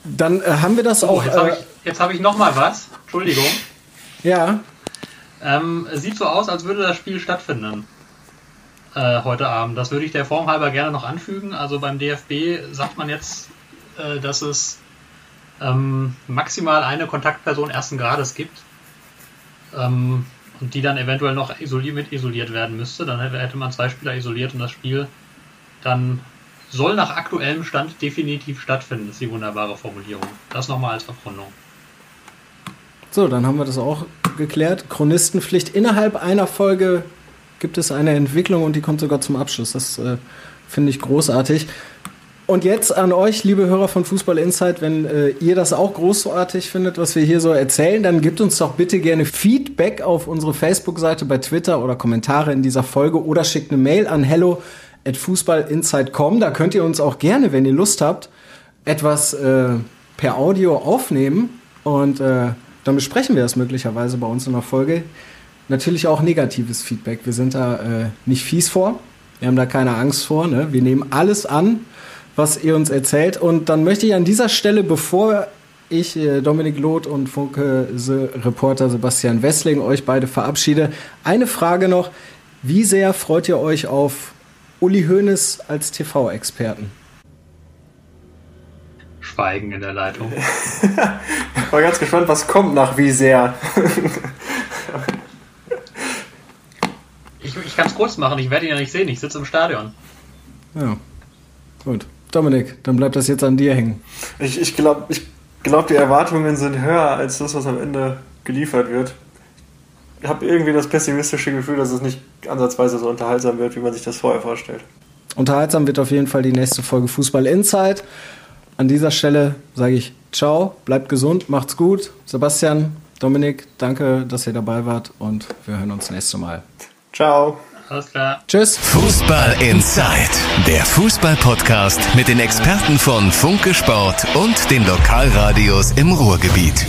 dann äh, haben wir das
oh,
auch.
Jetzt habe ich, hab ich noch mal was. Entschuldigung.
Ja.
Ähm, sieht so aus, als würde das Spiel stattfinden äh, heute Abend. Das würde ich der Form halber gerne noch anfügen. Also beim DFB sagt man jetzt, äh, dass es ähm, maximal eine Kontaktperson ersten Grades gibt ähm, und die dann eventuell noch isoliert, mit isoliert werden müsste. Dann hätte, hätte man zwei Spieler isoliert und das Spiel dann soll nach aktuellem Stand definitiv stattfinden. Ist die wunderbare Formulierung. Das nochmal als Abrundung.
So, dann haben wir das auch geklärt. Chronistenpflicht innerhalb einer Folge gibt es eine Entwicklung und die kommt sogar zum Abschluss. Das äh, finde ich großartig. Und jetzt an euch, liebe Hörer von Fußball Insight, wenn äh, ihr das auch großartig findet, was wir hier so erzählen, dann gebt uns doch bitte gerne Feedback auf unsere Facebook-Seite bei Twitter oder Kommentare in dieser Folge oder schickt eine Mail an hello fußballinsight.com. Da könnt ihr uns auch gerne, wenn ihr Lust habt, etwas äh, per Audio aufnehmen und äh, dann besprechen wir das möglicherweise bei uns in der Folge natürlich auch negatives Feedback. Wir sind da äh, nicht fies vor. Wir haben da keine Angst vor. Ne? Wir nehmen alles an, was ihr uns erzählt. Und dann möchte ich an dieser Stelle, bevor ich, äh, Dominik Loth und Funke Reporter Sebastian Wessling euch beide verabschiede, eine Frage noch. Wie sehr freut ihr euch auf Uli Hoeneß als TV-Experten?
Schweigen in der Leitung.
War ganz gespannt, was kommt nach wie sehr.
ich ich kann es kurz machen, ich werde ihn ja nicht sehen, ich sitze im Stadion.
Ja, gut. Dominik, dann bleibt das jetzt an dir hängen.
Ich, ich glaube, ich glaub, die Erwartungen sind höher als das, was am Ende geliefert wird. Ich habe irgendwie das pessimistische Gefühl, dass es nicht ansatzweise so unterhaltsam wird, wie man sich das vorher vorstellt.
Unterhaltsam wird auf jeden Fall die nächste Folge Fußball Insight. An dieser Stelle sage ich ciao, bleibt gesund, macht's gut. Sebastian, Dominik, danke, dass ihr dabei wart und wir hören uns nächstes Mal.
Ciao.
Alles klar.
Tschüss.
Fußball Inside, der Fußball-Podcast mit den Experten von Funke Sport und den Lokalradios im Ruhrgebiet.